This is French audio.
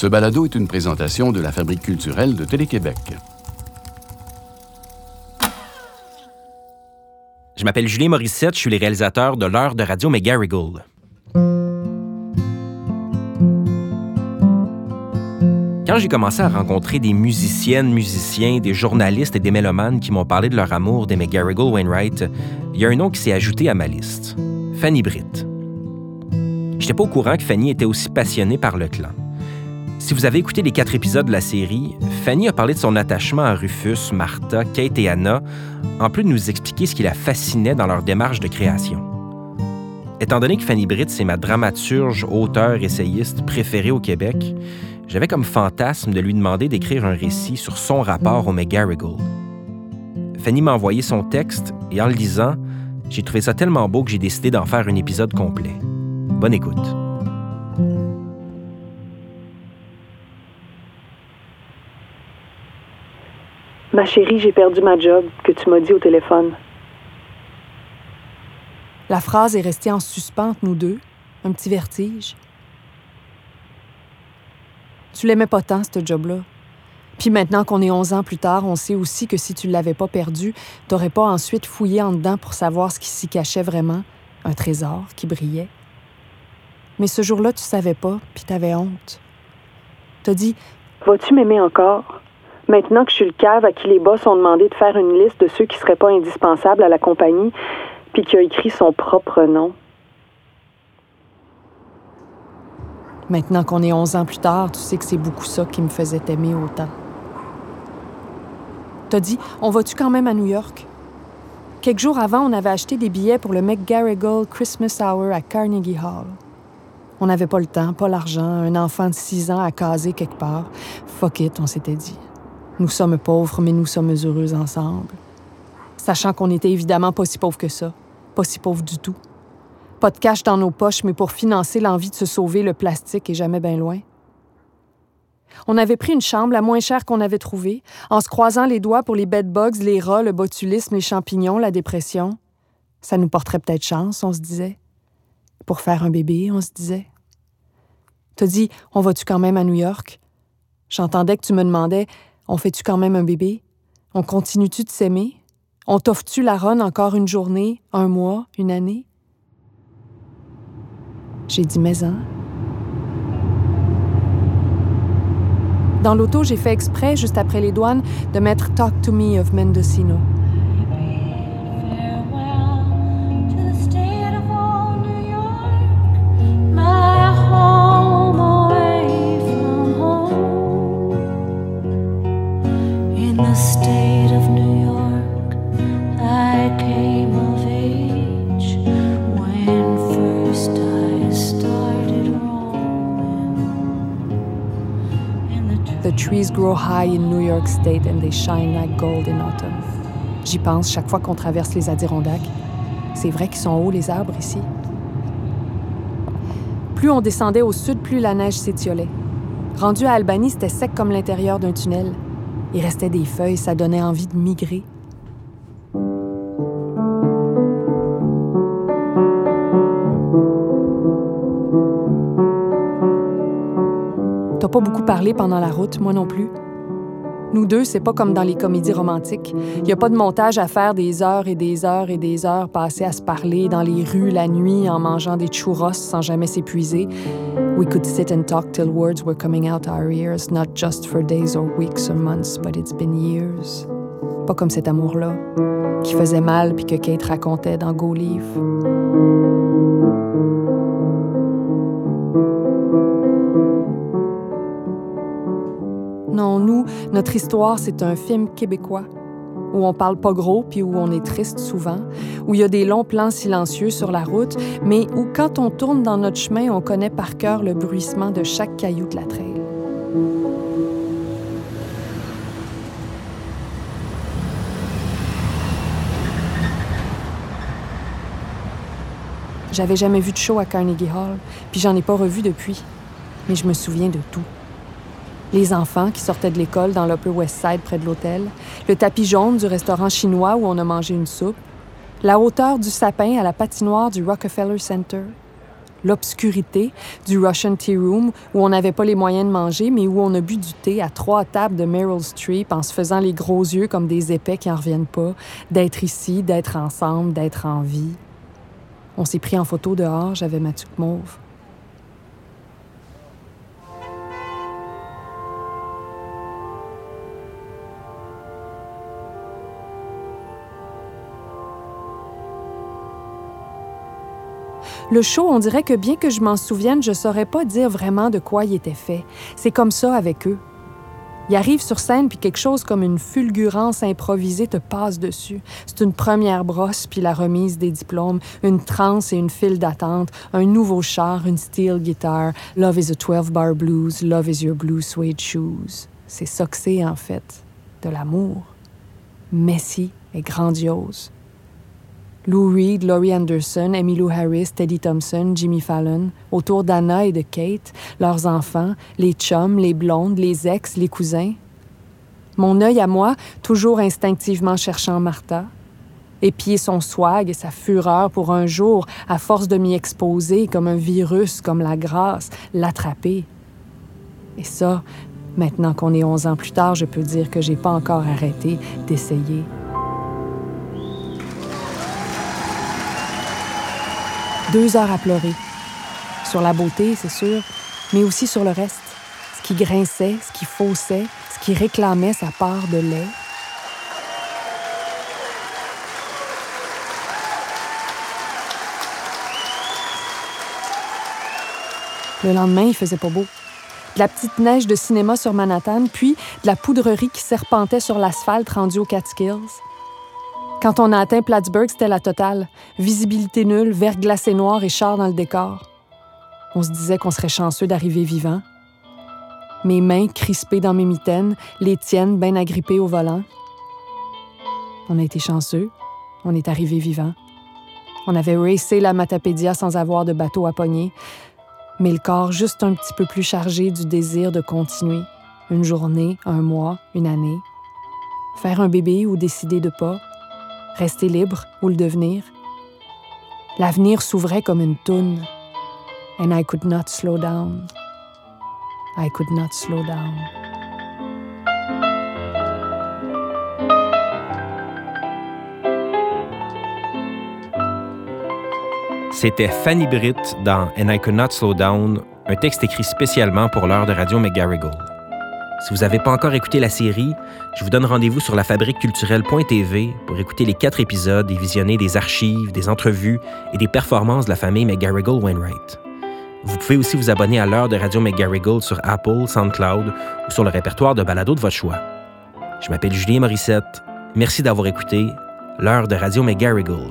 Ce balado est une présentation de la Fabrique culturelle de Télé-Québec. Je m'appelle Julien Morissette, je suis le réalisateur de l'heure de radio McGarrigle. Quand j'ai commencé à rencontrer des musiciennes, musiciens, des journalistes et des mélomanes qui m'ont parlé de leur amour des McGarrigle Wainwright, il y a un nom qui s'est ajouté à ma liste Fanny Britt. J'étais pas au courant que Fanny était aussi passionnée par le clan. Si vous avez écouté les quatre épisodes de la série, Fanny a parlé de son attachement à Rufus, Martha, Kate et Anna, en plus de nous expliquer ce qui la fascinait dans leur démarche de création. Étant donné que Fanny Britt, c'est ma dramaturge, auteur, essayiste préférée au Québec, j'avais comme fantasme de lui demander d'écrire un récit sur son rapport au McGarrigle. Fanny m'a envoyé son texte et en le lisant, j'ai trouvé ça tellement beau que j'ai décidé d'en faire un épisode complet. Bonne écoute. Ma chérie, j'ai perdu ma job que tu m'as dit au téléphone. La phrase est restée en suspens nous deux, un petit vertige. Tu l'aimais pas tant, ce job-là. Puis maintenant qu'on est 11 ans plus tard, on sait aussi que si tu l'avais pas perdu, t'aurais pas ensuite fouillé en dedans pour savoir ce qui s'y cachait vraiment, un trésor qui brillait. Mais ce jour-là, tu savais pas, puis t'avais honte. T'as dit Vas-tu m'aimer encore? Maintenant que je suis le cave à qui les boss ont demandé de faire une liste de ceux qui seraient pas indispensables à la compagnie, puis qui a écrit son propre nom. Maintenant qu'on est 11 ans plus tard, tu sais que c'est beaucoup ça qui me faisait t'aimer autant. T'as dit, on va-tu quand même à New York? Quelques jours avant, on avait acheté des billets pour le McGarrigle Christmas Hour à Carnegie Hall. On n'avait pas le temps, pas l'argent, un enfant de 6 ans à caser quelque part. Fuck it, on s'était dit. Nous sommes pauvres, mais nous sommes heureux ensemble. Sachant qu'on était évidemment pas si pauvres que ça. Pas si pauvres du tout. Pas de cash dans nos poches, mais pour financer l'envie de se sauver, le plastique est jamais bien loin. On avait pris une chambre la moins chère qu'on avait trouvée, en se croisant les doigts pour les bedbugs, les rats, le botulisme, les champignons, la dépression. Ça nous porterait peut-être chance, on se disait. Pour faire un bébé, on se disait. T'as dit, on va-tu quand même à New York? J'entendais que tu me demandais, on fait-tu quand même un bébé? On continue-tu de s'aimer? On t'offre-tu la ronne encore une journée, un mois, une année? J'ai dit maison. Dans l'auto, j'ai fait exprès, juste après les douanes, de mettre Talk to Me of Mendocino. Trees grow high in New York State and they shine like gold in autumn. J'y pense chaque fois qu'on traverse les Adirondacks. C'est vrai qu'ils sont hauts, les arbres, ici. Plus on descendait au sud, plus la neige s'étiolait. Rendu à Albany, c'était sec comme l'intérieur d'un tunnel. Il restait des feuilles, ça donnait envie de migrer. pas beaucoup parlé pendant la route, moi non plus. Nous deux, c'est pas comme dans les comédies romantiques. Il n'y a pas de montage à faire des heures et des heures et des heures passées à se parler dans les rues la nuit en mangeant des churros sans jamais s'épuiser. We could sit and talk till words were coming out our ears, not just for days or weeks or months, but it's been years. Pas comme cet amour-là, qui faisait mal puis que Kate racontait dans Go Leave. Notre histoire, c'est un film québécois où on parle pas gros puis où on est triste souvent, où il y a des longs plans silencieux sur la route, mais où quand on tourne dans notre chemin, on connaît par cœur le bruissement de chaque caillou de la traîne. J'avais jamais vu de show à Carnegie Hall, puis j'en ai pas revu depuis, mais je me souviens de tout les enfants qui sortaient de l'école dans l'Upper West Side près de l'hôtel, le tapis jaune du restaurant chinois où on a mangé une soupe, la hauteur du sapin à la patinoire du Rockefeller Center, l'obscurité du Russian Tea Room où on n'avait pas les moyens de manger, mais où on a bu du thé à trois tables de Meryl Streep en se faisant les gros yeux comme des épais qui n'en reviennent pas, d'être ici, d'être ensemble, d'être en vie. On s'est pris en photo dehors, j'avais ma tuque mauve. Le show, on dirait que bien que je m'en souvienne, je saurais pas dire vraiment de quoi il était fait. C'est comme ça avec eux. Ils arrivent sur scène, puis quelque chose comme une fulgurance improvisée te passe dessus. C'est une première brosse, puis la remise des diplômes, une transe et une file d'attente, un nouveau char, une steel guitar, Love is a 12-bar blues, Love is your blue suede shoes. C'est ça en fait, de l'amour. Messi et grandiose. Lou Reed, Laurie Anderson, Emmylou Harris, Teddy Thompson, Jimmy Fallon, autour d'Anna et de Kate, leurs enfants, les chums, les blondes, les ex, les cousins. Mon œil à moi, toujours instinctivement cherchant Martha, épier son swag et sa fureur pour un jour, à force de m'y exposer comme un virus, comme la grâce, l'attraper. Et ça, maintenant qu'on est onze ans plus tard, je peux dire que j'ai pas encore arrêté d'essayer. Deux heures à pleurer. Sur la beauté, c'est sûr, mais aussi sur le reste. Ce qui grinçait, ce qui faussait, ce qui réclamait sa part de lait. Le lendemain, il faisait pas beau. De la petite neige de cinéma sur Manhattan, puis de la poudrerie qui serpentait sur l'asphalte rendu aux Catskills. Quand on a atteint Plattsburgh, c'était la totale. Visibilité nulle, verre glacé noir et char dans le décor. On se disait qu'on serait chanceux d'arriver vivant. Mes mains crispées dans mes mitaines, les tiennes bien agrippées au volant. On a été chanceux. On est arrivé vivant. On avait racé la Matapédia sans avoir de bateau à pogner, mais le corps juste un petit peu plus chargé du désir de continuer. Une journée, un mois, une année. Faire un bébé ou décider de pas rester libre ou le devenir? L'avenir s'ouvrait comme une toune. And I could not slow down. I could not slow down. C'était Fanny Britt dans And I Could Not Slow Down, un texte écrit spécialement pour l'heure de Radio McGarrigle. Si vous n'avez pas encore écouté la série, je vous donne rendez-vous sur lafabriqueculturelle.tv pour écouter les quatre épisodes et visionner des archives, des entrevues et des performances de la famille McGarrigle-Wainwright. Vous pouvez aussi vous abonner à l'heure de Radio McGarrigle sur Apple, SoundCloud ou sur le répertoire de balado de votre choix. Je m'appelle Julien Morissette. Merci d'avoir écouté l'heure de Radio McGarrigle.